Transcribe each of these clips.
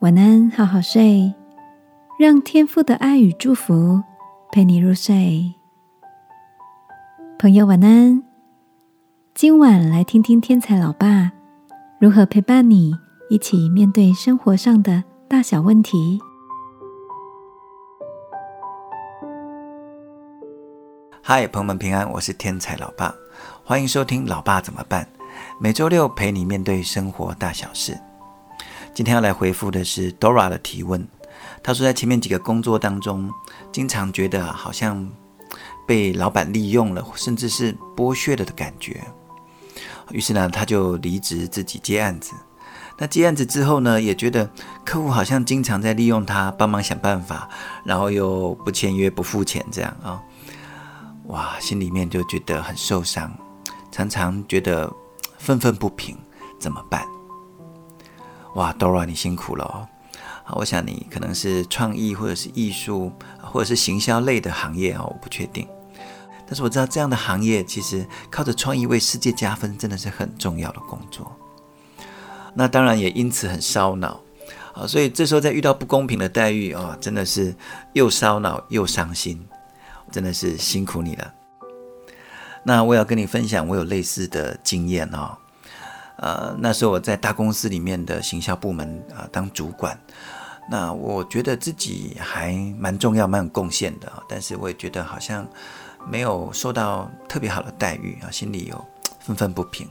晚安，好好睡，让天父的爱与祝福陪你入睡。朋友，晚安。今晚来听听天才老爸如何陪伴你一起面对生活上的大小问题。嗨，朋友们平安，我是天才老爸，欢迎收听《老爸怎么办》，每周六陪你面对生活大小事。今天要来回复的是 Dora 的提问。他说，在前面几个工作当中，经常觉得好像被老板利用了，甚至是剥削了的感觉。于是呢，他就离职自己接案子。那接案子之后呢，也觉得客户好像经常在利用他，帮忙想办法，然后又不签约、不付钱这样啊。哇，心里面就觉得很受伤，常常觉得愤愤不平，怎么办？哇，Dora，你辛苦了哦！我想你可能是创意或者是艺术或者是行销类的行业哦，我不确定。但是我知道这样的行业其实靠着创意为世界加分，真的是很重要的工作。那当然也因此很烧脑啊，所以这时候在遇到不公平的待遇啊，真的是又烧脑又伤心，真的是辛苦你了。那我要跟你分享，我有类似的经验哦。呃，那时候我在大公司里面的行销部门啊当主管，那我觉得自己还蛮重要、蛮有贡献的啊，但是我也觉得好像没有受到特别好的待遇啊，心里有愤愤不平，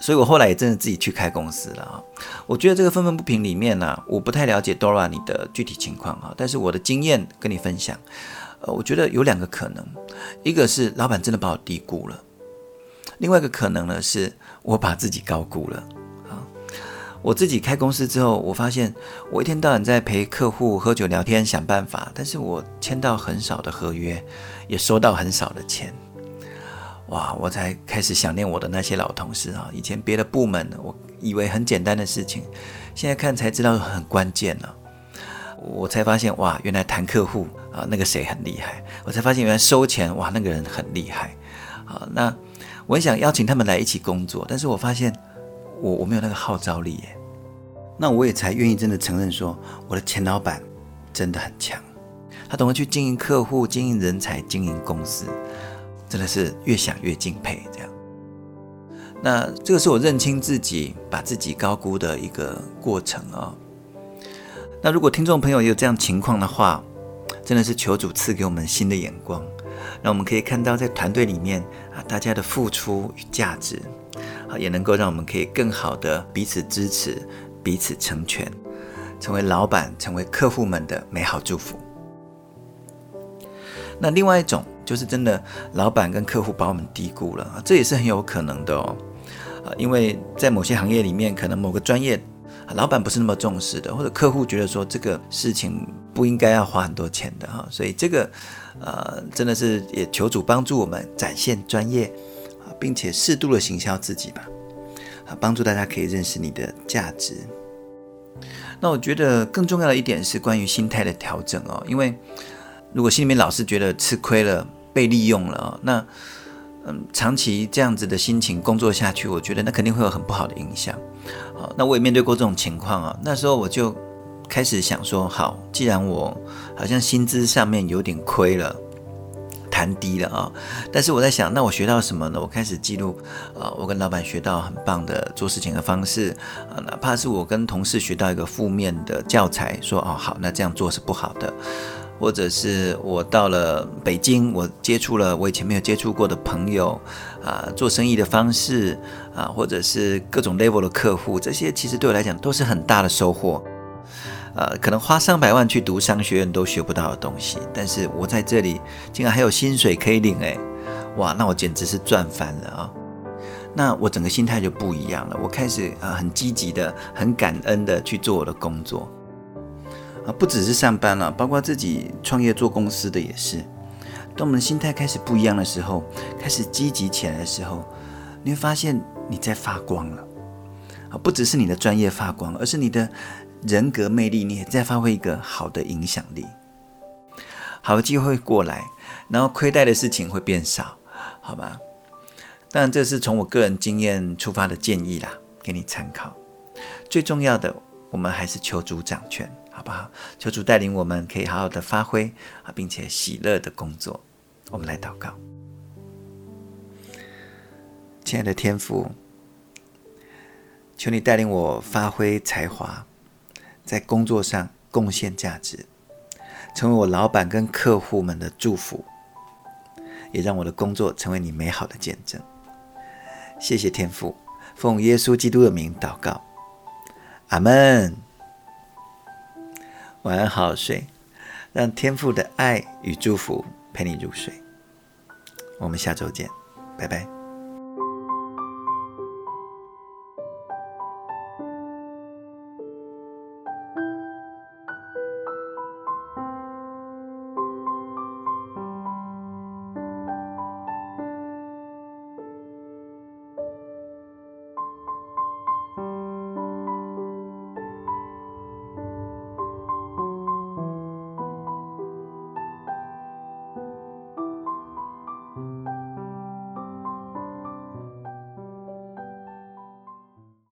所以我后来也真的自己去开公司了啊。我觉得这个愤愤不平里面呢，我不太了解 Dora 你的具体情况啊，但是我的经验跟你分享，呃，我觉得有两个可能，一个是老板真的把我低估了。另外一个可能呢，是我把自己高估了啊！我自己开公司之后，我发现我一天到晚在陪客户喝酒聊天想办法，但是我签到很少的合约，也收到很少的钱。哇！我才开始想念我的那些老同事啊！以前别的部门，我以为很简单的事情，现在看才知道很关键呢。我才发现哇，原来谈客户啊，那个谁很厉害。我才发现原来收钱哇，那个人很厉害。好，那。我很想邀请他们来一起工作，但是我发现我我没有那个号召力耶。那我也才愿意真的承认说，我的前老板真的很强，他懂得去经营客户、经营人才、经营公司，真的是越想越敬佩。这样，那这个是我认清自己、把自己高估的一个过程哦。那如果听众朋友也有这样情况的话，真的是求主赐给我们新的眼光。让我们可以看到，在团队里面啊，大家的付出与价值，啊，也能够让我们可以更好的彼此支持、彼此成全，成为老板、成为客户们的美好祝福。那另外一种就是真的，老板跟客户把我们低估了，这也是很有可能的哦。啊，因为在某些行业里面，可能某个专业。老板不是那么重视的，或者客户觉得说这个事情不应该要花很多钱的哈，所以这个呃真的是也求主帮助我们展现专业啊，并且适度的行销自己吧，啊，帮助大家可以认识你的价值。那我觉得更重要的一点是关于心态的调整哦，因为如果心里面老是觉得吃亏了、被利用了，那嗯长期这样子的心情工作下去，我觉得那肯定会有很不好的影响。好，那我也面对过这种情况啊。那时候我就开始想说，好，既然我好像薪资上面有点亏了，谈低了啊。但是我在想，那我学到什么呢？我开始记录啊，我跟老板学到很棒的做事情的方式啊，哪怕是我跟同事学到一个负面的教材，说哦好，那这样做是不好的。或者是我到了北京，我接触了我以前没有接触过的朋友，啊，做生意的方式，啊，或者是各种 level 的客户，这些其实对我来讲都是很大的收获，呃，可能花上百万去读商学院都学不到的东西，但是我在这里竟然还有薪水可以领，哎，哇，那我简直是赚翻了啊！那我整个心态就不一样了，我开始啊很积极的、很感恩的去做我的工作。啊，不只是上班了，包括自己创业做公司的也是。当我们的心态开始不一样的时候，开始积极起来的时候，你会发现你在发光了。啊，不只是你的专业发光，而是你的人格魅力，你也在发挥一个好的影响力。好的机会过来，然后亏待的事情会变少，好吧？当然，这是从我个人经验出发的建议啦，给你参考。最重要的。我们还是求主掌权，好不好？求主带领我们，可以好好的发挥啊，并且喜乐的工作。我们来祷告，亲爱的天父，求你带领我发挥才华，在工作上贡献价值，成为我老板跟客户们的祝福，也让我的工作成为你美好的见证。谢谢天父，奉耶稣基督的名祷告，阿门。晚安，好好睡，让天父的爱与祝福陪你入睡。我们下周见，拜拜。